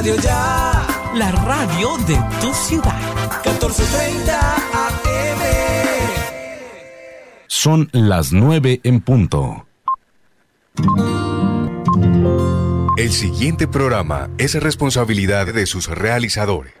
Radio Ya. La radio de tu ciudad. 1430 AM. Son las 9 en punto. El siguiente programa es responsabilidad de sus realizadores.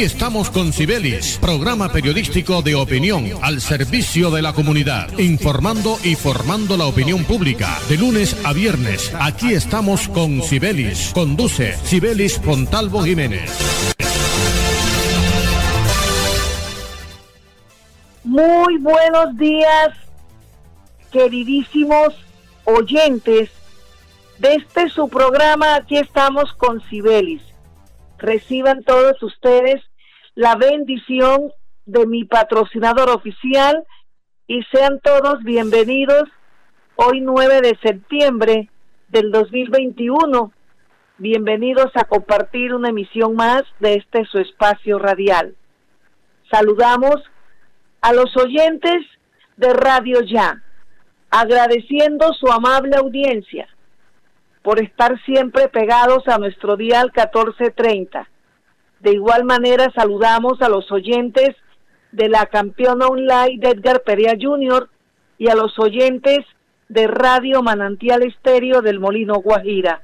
Estamos con Cibelis, programa periodístico de opinión al servicio de la comunidad, informando y formando la opinión pública. De lunes a viernes, aquí estamos con Cibelis. Conduce Cibelis Pontalvo Jiménez. Muy buenos días, queridísimos oyentes de este su programa. Aquí estamos con Cibelis reciban todos ustedes la bendición de mi patrocinador oficial y sean todos bienvenidos hoy 9 de septiembre del 2021. Bienvenidos a compartir una emisión más de este su espacio radial. Saludamos a los oyentes de Radio Ya, agradeciendo su amable audiencia por estar siempre pegados a nuestro dial 1430. De igual manera saludamos a los oyentes de la campeona online de Edgar Perea Jr. y a los oyentes de Radio Manantial Estéreo del Molino Guajira,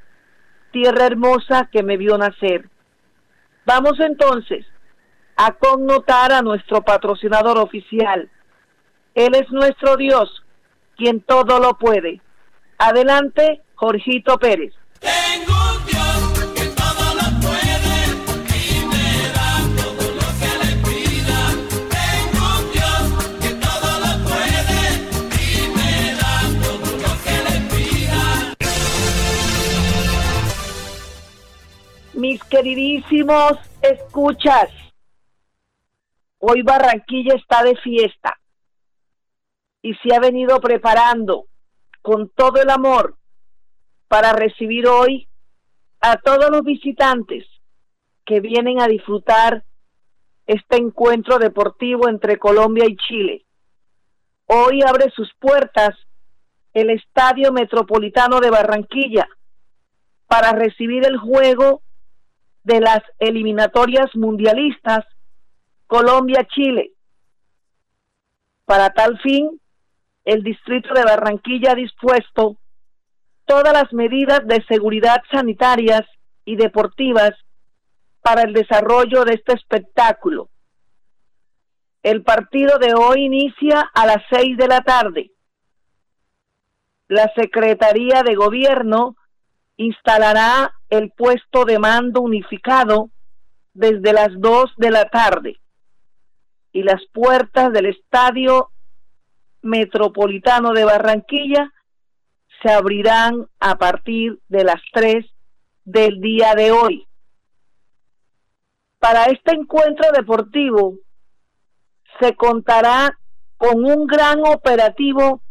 tierra hermosa que me vio nacer. Vamos entonces a connotar a nuestro patrocinador oficial. Él es nuestro Dios, quien todo lo puede. Adelante, Jorgito Pérez. Queridísimos escuchas, hoy Barranquilla está de fiesta y se ha venido preparando con todo el amor para recibir hoy a todos los visitantes que vienen a disfrutar este encuentro deportivo entre Colombia y Chile. Hoy abre sus puertas el Estadio Metropolitano de Barranquilla para recibir el juego de las eliminatorias mundialistas Colombia-Chile. Para tal fin, el distrito de Barranquilla ha dispuesto todas las medidas de seguridad sanitarias y deportivas para el desarrollo de este espectáculo. El partido de hoy inicia a las seis de la tarde. La Secretaría de Gobierno instalará el puesto de mando unificado desde las dos de la tarde y las puertas del Estadio Metropolitano de Barranquilla se abrirán a partir de las 3 del día de hoy. Para este encuentro deportivo se contará con un gran operativo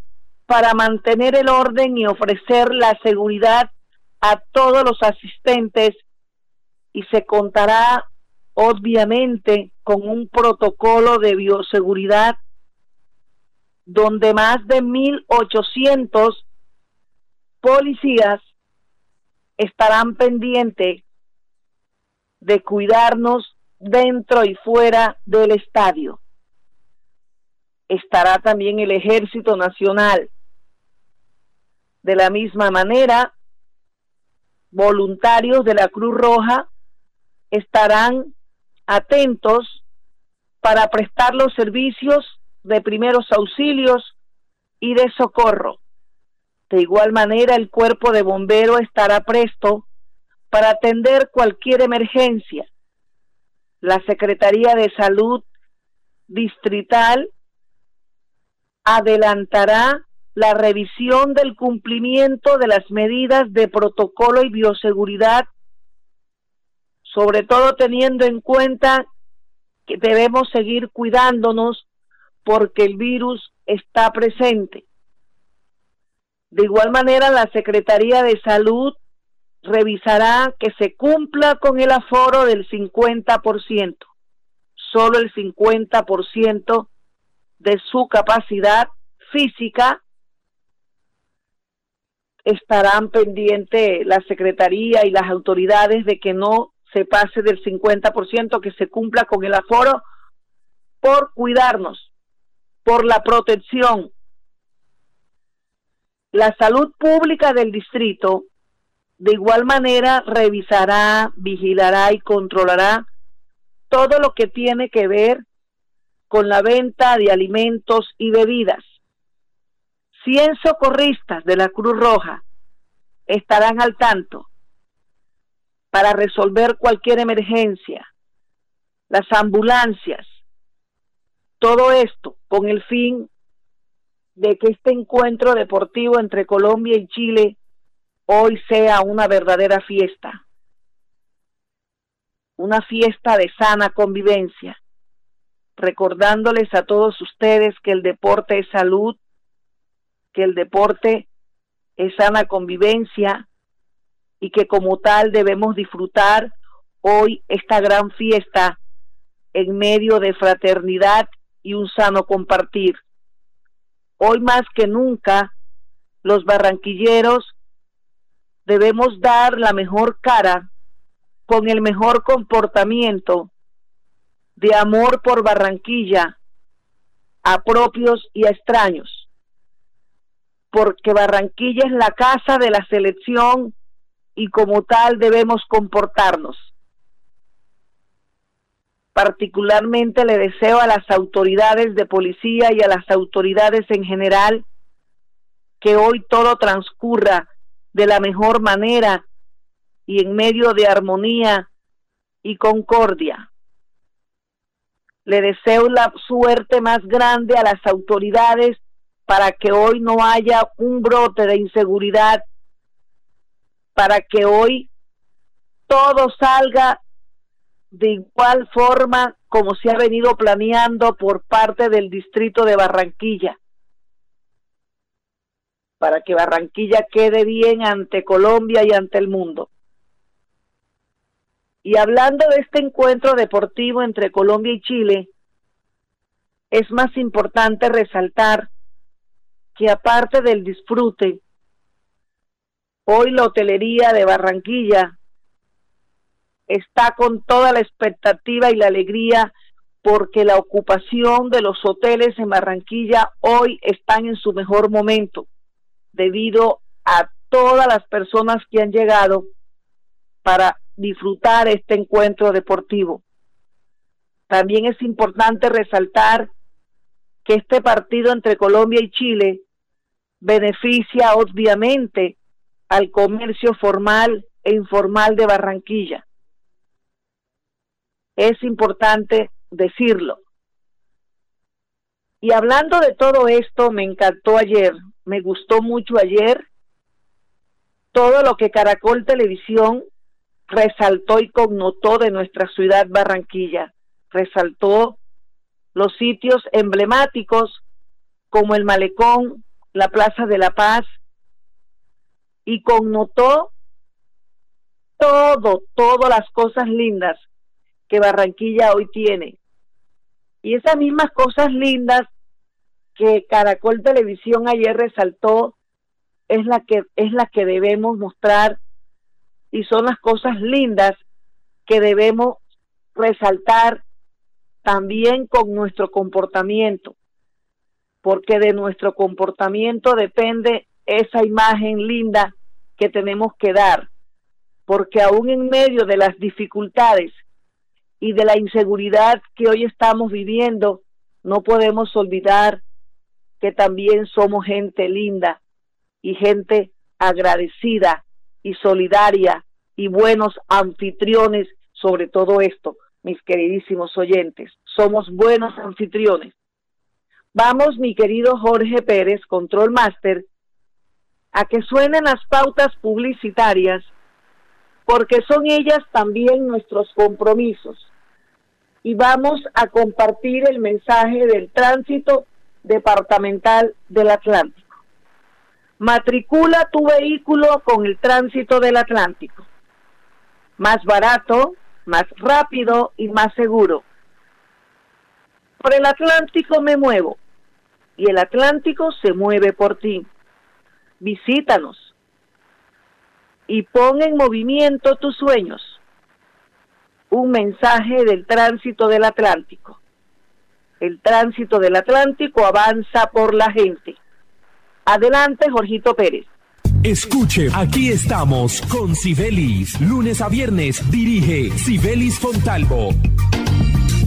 para mantener el orden y ofrecer la seguridad a todos los asistentes y se contará obviamente con un protocolo de bioseguridad donde más de 1.800 policías estarán pendientes de cuidarnos dentro y fuera del estadio. Estará también el Ejército Nacional. De la misma manera, voluntarios de la Cruz Roja estarán atentos para prestar los servicios de primeros auxilios y de socorro. De igual manera, el cuerpo de bombero estará presto para atender cualquier emergencia. La Secretaría de Salud Distrital adelantará la revisión del cumplimiento de las medidas de protocolo y bioseguridad, sobre todo teniendo en cuenta que debemos seguir cuidándonos porque el virus está presente. De igual manera, la Secretaría de Salud revisará que se cumpla con el aforo del 50%, solo el 50% de su capacidad física estarán pendientes la Secretaría y las autoridades de que no se pase del 50%, que se cumpla con el aforo por cuidarnos, por la protección. La salud pública del distrito de igual manera revisará, vigilará y controlará todo lo que tiene que ver con la venta de alimentos y bebidas. 100 socorristas de la Cruz Roja estarán al tanto para resolver cualquier emergencia. Las ambulancias, todo esto con el fin de que este encuentro deportivo entre Colombia y Chile hoy sea una verdadera fiesta, una fiesta de sana convivencia, recordándoles a todos ustedes que el deporte es salud, que el deporte es sana convivencia y que como tal debemos disfrutar hoy esta gran fiesta en medio de fraternidad y un sano compartir. Hoy más que nunca, los barranquilleros debemos dar la mejor cara con el mejor comportamiento de amor por Barranquilla a propios y a extraños, porque Barranquilla es la casa de la selección y como tal debemos comportarnos. Particularmente le deseo a las autoridades de policía y a las autoridades en general que hoy todo transcurra de la mejor manera y en medio de armonía y concordia. Le deseo la suerte más grande a las autoridades para que hoy no haya un brote de inseguridad, para que hoy todo salga de igual forma como se ha venido planeando por parte del distrito de Barranquilla para que Barranquilla quede bien ante Colombia y ante el mundo. Y hablando de este encuentro deportivo entre Colombia y Chile, es más importante resaltar que aparte del disfrute, hoy la hotelería de Barranquilla está con toda la expectativa y la alegría porque la ocupación de los hoteles en Barranquilla hoy están en su mejor momento debido a todas las personas que han llegado para disfrutar este encuentro deportivo. También es importante resaltar que este partido entre Colombia y Chile beneficia obviamente al comercio formal e informal de Barranquilla. Es importante decirlo. Y hablando de todo esto, me encantó ayer me gustó mucho ayer todo lo que Caracol Televisión resaltó y connotó de nuestra ciudad Barranquilla. Resaltó los sitios emblemáticos como el Malecón, la Plaza de la Paz, y connotó todo, todas las cosas lindas que Barranquilla hoy tiene. Y esas mismas cosas lindas que Caracol Televisión ayer resaltó es la que es la que debemos mostrar y son las cosas lindas que debemos resaltar también con nuestro comportamiento, porque de nuestro comportamiento depende esa imagen linda que tenemos que dar, porque aún en medio de las dificultades y de la inseguridad que hoy estamos viviendo, no podemos olvidar que también somos gente linda y gente agradecida y solidaria y buenos anfitriones sobre todo esto, mis queridísimos oyentes. Somos buenos anfitriones. Vamos, mi querido Jorge Pérez, Control Master, a que suenen las pautas publicitarias, porque son ellas también nuestros compromisos. Y vamos a compartir el mensaje del tránsito departamental del Atlántico. Matricula tu vehículo con el tránsito del Atlántico. Más barato, más rápido y más seguro. Por el Atlántico me muevo y el Atlántico se mueve por ti. Visítanos y pon en movimiento tus sueños. Un mensaje del tránsito del Atlántico. El tránsito del Atlántico avanza por la gente. Adelante, Jorgito Pérez. Escuche, aquí estamos con Sibelis. Lunes a viernes dirige Sibelis Fontalvo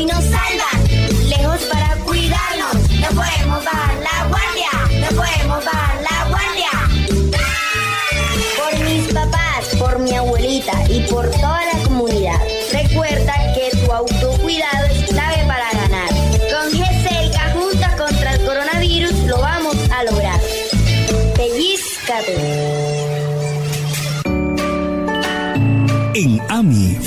Hoy nos salvan. Lejos para cuidarnos. No podemos bajar la guardia. No podemos bajar la guardia. Por mis papás, por mi abuelita y por toda la comunidad. Recuerda que tu autocuidado es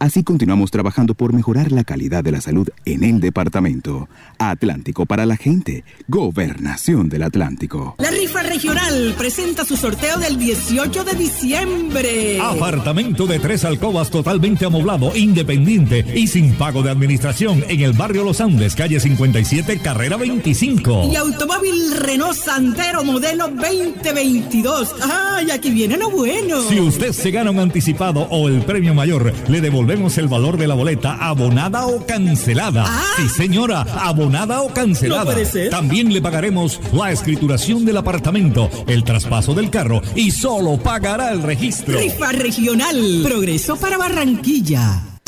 Así continuamos trabajando por mejorar la calidad de la salud en el departamento. Atlántico para la gente. Gobernación del Atlántico. La rifa regional presenta su sorteo del 18 de diciembre. Apartamento de tres alcobas totalmente amoblado, independiente y sin pago de administración en el barrio Los Andes, calle 57, carrera 25. Y automóvil Renault Santero modelo 2022. ¡Ay, aquí viene lo bueno! Si usted se gana un anticipado o el premio mayor, le devolvemos el valor de la boleta abonada o cancelada. Sí, señora, abonada o cancelada. No puede ser. También le pagaremos la escrituración del apartamento, el traspaso del carro y solo pagará el registro. Rifa regional. Progreso para Barranquilla.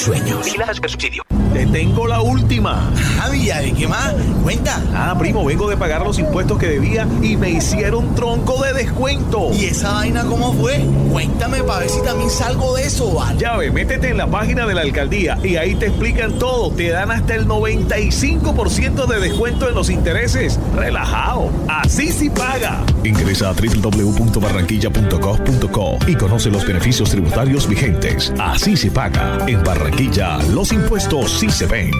tus sueños. subsidio. Te tengo la última. Javi, ¿de qué más? Cuenta. Ah, primo, vengo de pagar los impuestos que debía y me hicieron tronco de descuento. ¿Y esa vaina cómo fue? Cuéntame para ver si también salgo de eso, ¿vale? Ya ve, métete en la página de la alcaldía y ahí te explican todo. Te dan hasta el 95% de descuento en los intereses. Relajado. Así sí paga. Ingresa a www.barranquilla.gov.co y conoce los beneficios tributarios vigentes. Así se paga. En Barranquilla, los impuestos sí se ven.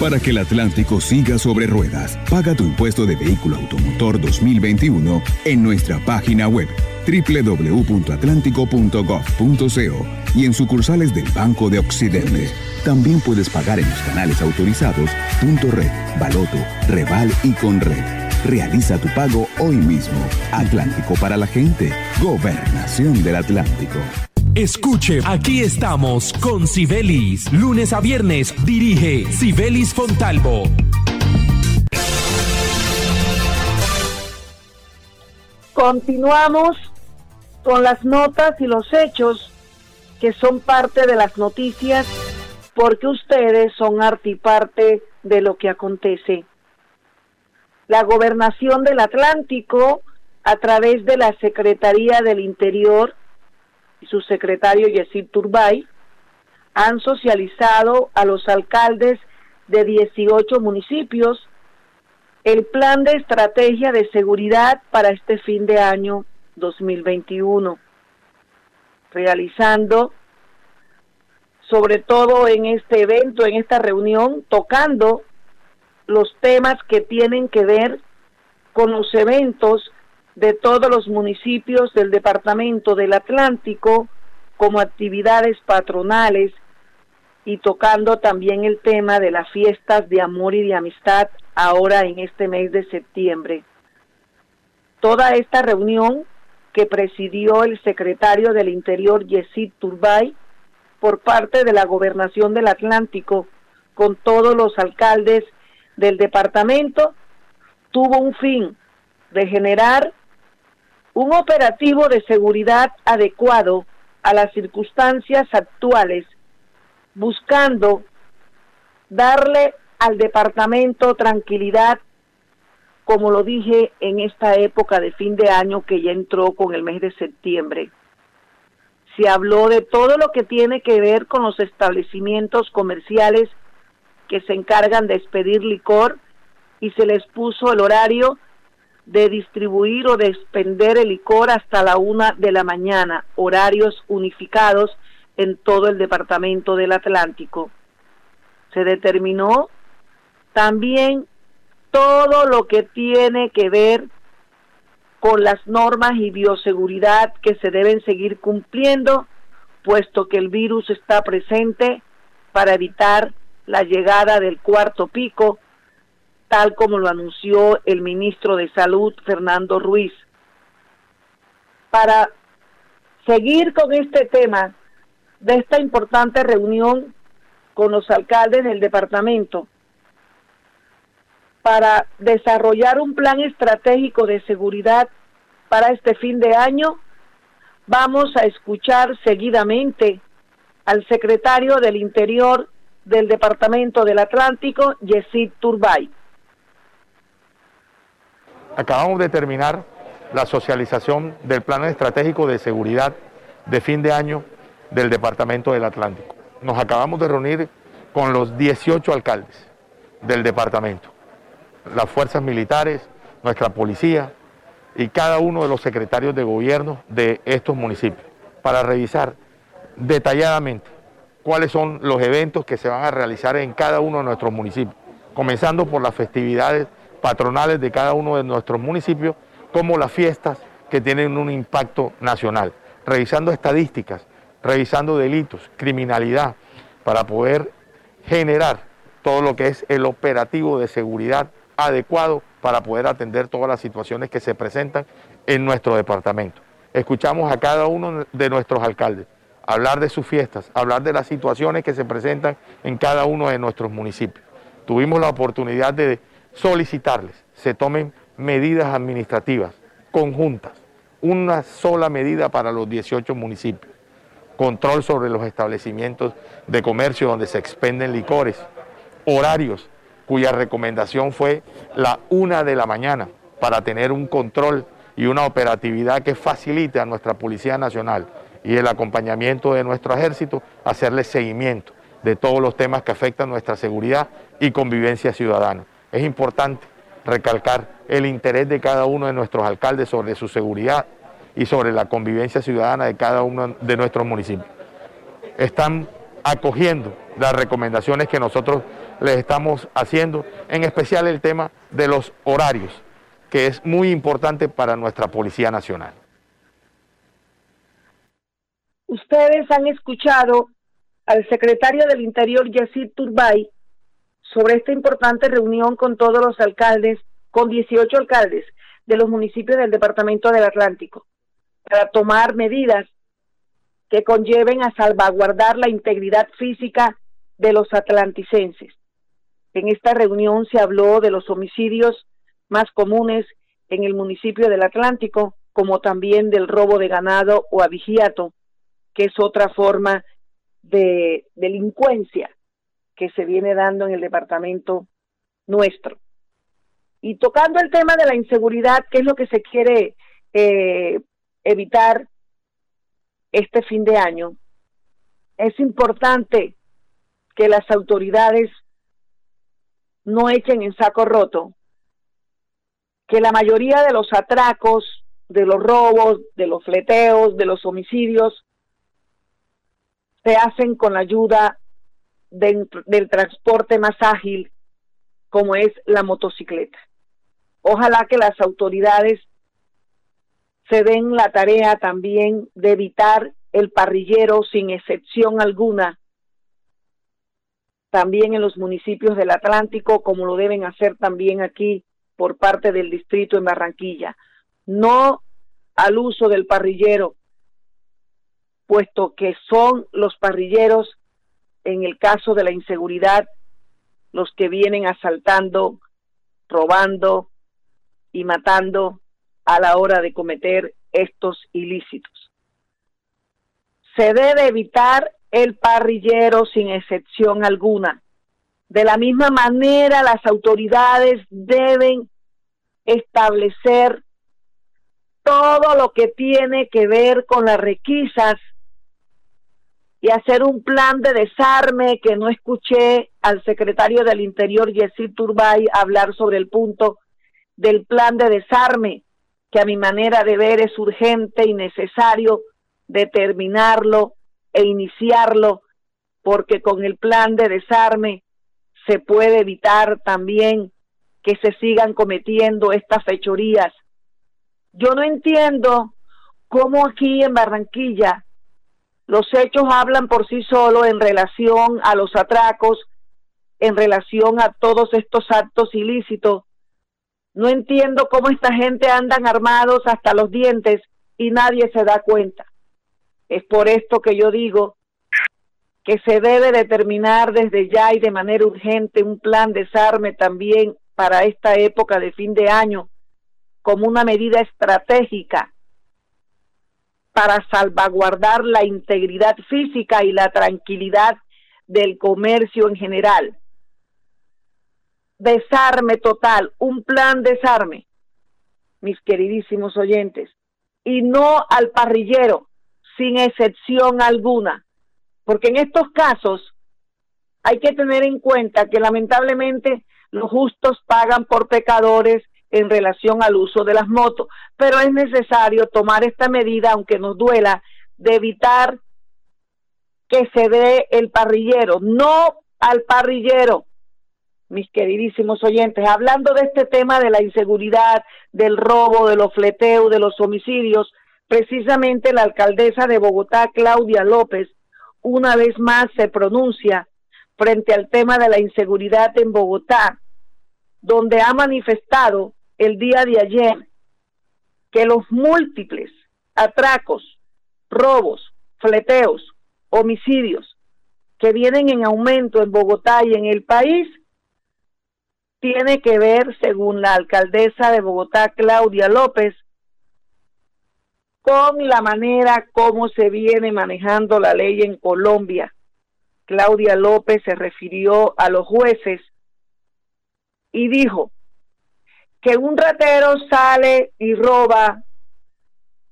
Para que el Atlántico siga sobre ruedas, paga tu impuesto de vehículo automotor 2021 en nuestra página web www.atlántico.gov.co y en sucursales del Banco de Occidente. También puedes pagar en los canales autorizados Punto Red, Baloto, Reval y Conred. Realiza tu pago hoy mismo. Atlántico para la gente. Gobernación del Atlántico. Escuche, aquí estamos con Sibelis. Lunes a viernes dirige Sibelis Fontalvo. Continuamos con las notas y los hechos que son parte de las noticias porque ustedes son artiparte de lo que acontece. La gobernación del Atlántico, a través de la Secretaría del Interior y su secretario Yesid Turbay, han socializado a los alcaldes de 18 municipios el plan de estrategia de seguridad para este fin de año 2021, realizando sobre todo en este evento, en esta reunión, tocando los temas que tienen que ver con los eventos de todos los municipios del Departamento del Atlántico como actividades patronales y tocando también el tema de las fiestas de amor y de amistad ahora en este mes de septiembre. Toda esta reunión que presidió el secretario del Interior Yesid Turbay por parte de la Gobernación del Atlántico con todos los alcaldes del departamento tuvo un fin de generar un operativo de seguridad adecuado a las circunstancias actuales, buscando darle al departamento tranquilidad, como lo dije en esta época de fin de año que ya entró con el mes de septiembre. Se habló de todo lo que tiene que ver con los establecimientos comerciales que se encargan de expedir licor y se les puso el horario de distribuir o de expender el licor hasta la una de la mañana, horarios unificados en todo el departamento del Atlántico. Se determinó también todo lo que tiene que ver con las normas y bioseguridad que se deben seguir cumpliendo, puesto que el virus está presente para evitar la llegada del cuarto pico, tal como lo anunció el ministro de Salud, Fernando Ruiz. Para seguir con este tema de esta importante reunión con los alcaldes del departamento, para desarrollar un plan estratégico de seguridad para este fin de año, vamos a escuchar seguidamente al secretario del Interior del Departamento del Atlántico, Yesid Turbay. Acabamos de terminar la socialización del Plan Estratégico de Seguridad de fin de año del Departamento del Atlántico. Nos acabamos de reunir con los 18 alcaldes del departamento, las fuerzas militares, nuestra policía y cada uno de los secretarios de gobierno de estos municipios para revisar detalladamente cuáles son los eventos que se van a realizar en cada uno de nuestros municipios, comenzando por las festividades patronales de cada uno de nuestros municipios, como las fiestas que tienen un impacto nacional, revisando estadísticas, revisando delitos, criminalidad, para poder generar todo lo que es el operativo de seguridad adecuado para poder atender todas las situaciones que se presentan en nuestro departamento. Escuchamos a cada uno de nuestros alcaldes hablar de sus fiestas, hablar de las situaciones que se presentan en cada uno de nuestros municipios. Tuvimos la oportunidad de solicitarles se tomen medidas administrativas conjuntas, una sola medida para los 18 municipios, control sobre los establecimientos de comercio donde se expenden licores, horarios cuya recomendación fue la una de la mañana para tener un control y una operatividad que facilite a nuestra Policía Nacional y el acompañamiento de nuestro ejército, hacerle seguimiento de todos los temas que afectan nuestra seguridad y convivencia ciudadana. Es importante recalcar el interés de cada uno de nuestros alcaldes sobre su seguridad y sobre la convivencia ciudadana de cada uno de nuestros municipios. Están acogiendo las recomendaciones que nosotros les estamos haciendo, en especial el tema de los horarios, que es muy importante para nuestra Policía Nacional. Ustedes han escuchado al secretario del Interior, Yacid Turbay, sobre esta importante reunión con todos los alcaldes, con 18 alcaldes de los municipios del Departamento del Atlántico, para tomar medidas que conlleven a salvaguardar la integridad física de los atlanticenses. En esta reunión se habló de los homicidios más comunes en el municipio del Atlántico, como también del robo de ganado o abigiato, que es otra forma de delincuencia que se viene dando en el departamento nuestro. Y tocando el tema de la inseguridad, que es lo que se quiere eh, evitar este fin de año, es importante que las autoridades no echen en saco roto que la mayoría de los atracos, de los robos, de los fleteos, de los homicidios, se hacen con la ayuda del transporte más ágil como es la motocicleta. Ojalá que las autoridades se den la tarea también de evitar el parrillero sin excepción alguna, también en los municipios del Atlántico, como lo deben hacer también aquí por parte del distrito en Barranquilla. No al uso del parrillero, puesto que son los parrilleros, en el caso de la inseguridad, los que vienen asaltando, robando y matando a la hora de cometer estos ilícitos. Se debe evitar el parrillero sin excepción alguna. De la misma manera, las autoridades deben establecer todo lo que tiene que ver con las requisas y hacer un plan de desarme que no escuché al secretario del Interior, Yesid Turbay, hablar sobre el punto del plan de desarme, que a mi manera de ver es urgente y necesario determinarlo e iniciarlo, porque con el plan de desarme se puede evitar también que se sigan cometiendo estas fechorías. Yo no entiendo cómo aquí en Barranquilla los hechos hablan por sí solos en relación a los atracos, en relación a todos estos actos ilícitos. No entiendo cómo esta gente andan armados hasta los dientes y nadie se da cuenta. Es por esto que yo digo que se debe determinar desde ya y de manera urgente un plan de desarme también para esta época de fin de año como una medida estratégica para salvaguardar la integridad física y la tranquilidad del comercio en general. Desarme total, un plan desarme, mis queridísimos oyentes, y no al parrillero, sin excepción alguna, porque en estos casos hay que tener en cuenta que lamentablemente los justos pagan por pecadores en relación al uso de las motos, pero es necesario tomar esta medida, aunque nos duela, de evitar que se dé el parrillero, no al parrillero, mis queridísimos oyentes, hablando de este tema de la inseguridad, del robo, de los fleteos, de los homicidios, precisamente la alcaldesa de Bogotá, Claudia López, una vez más se pronuncia frente al tema de la inseguridad en Bogotá, donde ha manifestado el día de ayer que los múltiples atracos, robos, fleteos, homicidios que vienen en aumento en Bogotá y en el país, tiene que ver, según la alcaldesa de Bogotá, Claudia López, con la manera como se viene manejando la ley en Colombia. Claudia López se refirió a los jueces y dijo, que un ratero sale y roba,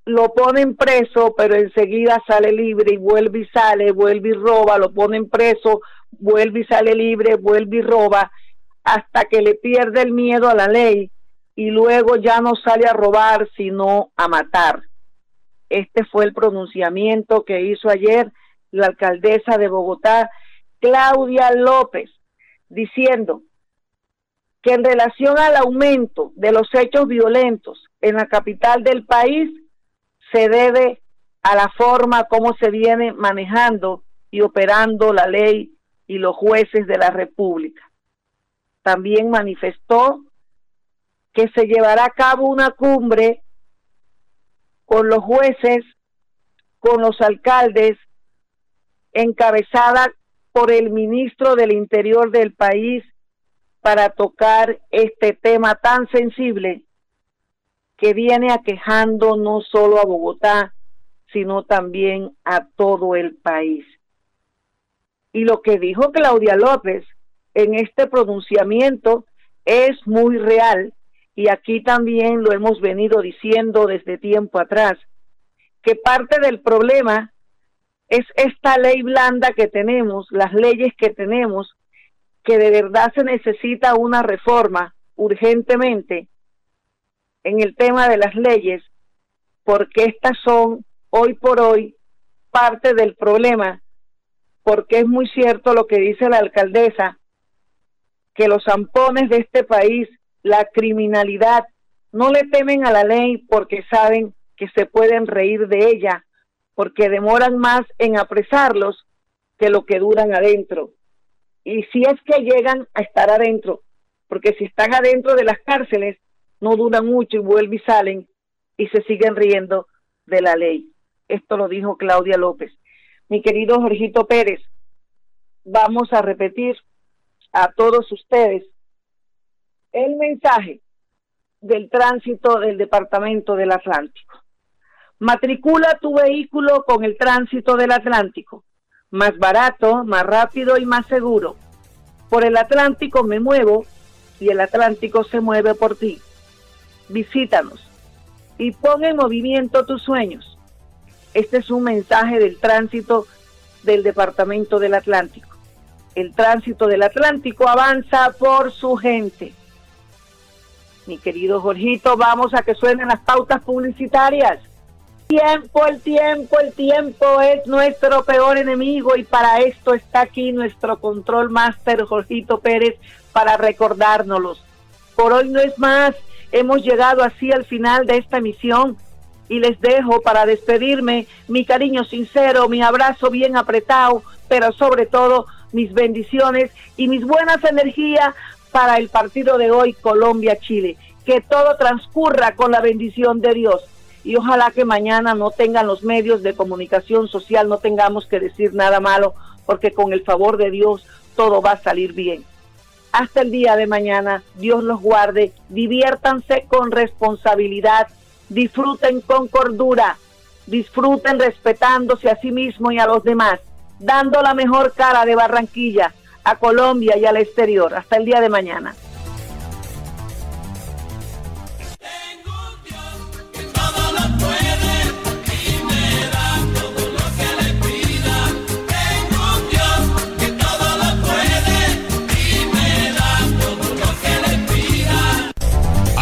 lo ponen preso, pero enseguida sale libre y vuelve y sale, vuelve y roba, lo ponen preso, vuelve y sale libre, vuelve y roba, hasta que le pierde el miedo a la ley y luego ya no sale a robar, sino a matar. Este fue el pronunciamiento que hizo ayer la alcaldesa de Bogotá, Claudia López, diciendo que en relación al aumento de los hechos violentos en la capital del país se debe a la forma como se viene manejando y operando la ley y los jueces de la República. También manifestó que se llevará a cabo una cumbre con los jueces, con los alcaldes, encabezada por el ministro del Interior del país para tocar este tema tan sensible que viene aquejando no solo a Bogotá, sino también a todo el país. Y lo que dijo Claudia López en este pronunciamiento es muy real y aquí también lo hemos venido diciendo desde tiempo atrás, que parte del problema es esta ley blanda que tenemos, las leyes que tenemos, que de verdad se necesita una reforma urgentemente en el tema de las leyes, porque estas son hoy por hoy parte del problema, porque es muy cierto lo que dice la alcaldesa, que los zampones de este país, la criminalidad, no le temen a la ley porque saben que se pueden reír de ella, porque demoran más en apresarlos que lo que duran adentro. Y si es que llegan a estar adentro, porque si están adentro de las cárceles, no duran mucho y vuelven y salen y se siguen riendo de la ley. Esto lo dijo Claudia López. Mi querido Jorgito Pérez, vamos a repetir a todos ustedes el mensaje del tránsito del Departamento del Atlántico. Matricula tu vehículo con el tránsito del Atlántico. Más barato, más rápido y más seguro. Por el Atlántico me muevo y el Atlántico se mueve por ti. Visítanos y pon en movimiento tus sueños. Este es un mensaje del tránsito del Departamento del Atlántico. El tránsito del Atlántico avanza por su gente. Mi querido Jorgito, vamos a que suenen las pautas publicitarias. Tiempo, el tiempo, el tiempo es nuestro peor enemigo y para esto está aquí nuestro control master Jorgito Pérez para recordárnoslos. Por hoy no es más, hemos llegado así al final de esta emisión y les dejo para despedirme mi cariño sincero, mi abrazo bien apretado, pero sobre todo mis bendiciones y mis buenas energías para el partido de hoy Colombia-Chile. Que todo transcurra con la bendición de Dios. Y ojalá que mañana no tengan los medios de comunicación social, no tengamos que decir nada malo, porque con el favor de Dios todo va a salir bien. Hasta el día de mañana, Dios los guarde, diviértanse con responsabilidad, disfruten con cordura, disfruten respetándose a sí mismo y a los demás, dando la mejor cara de Barranquilla a Colombia y al exterior. Hasta el día de mañana.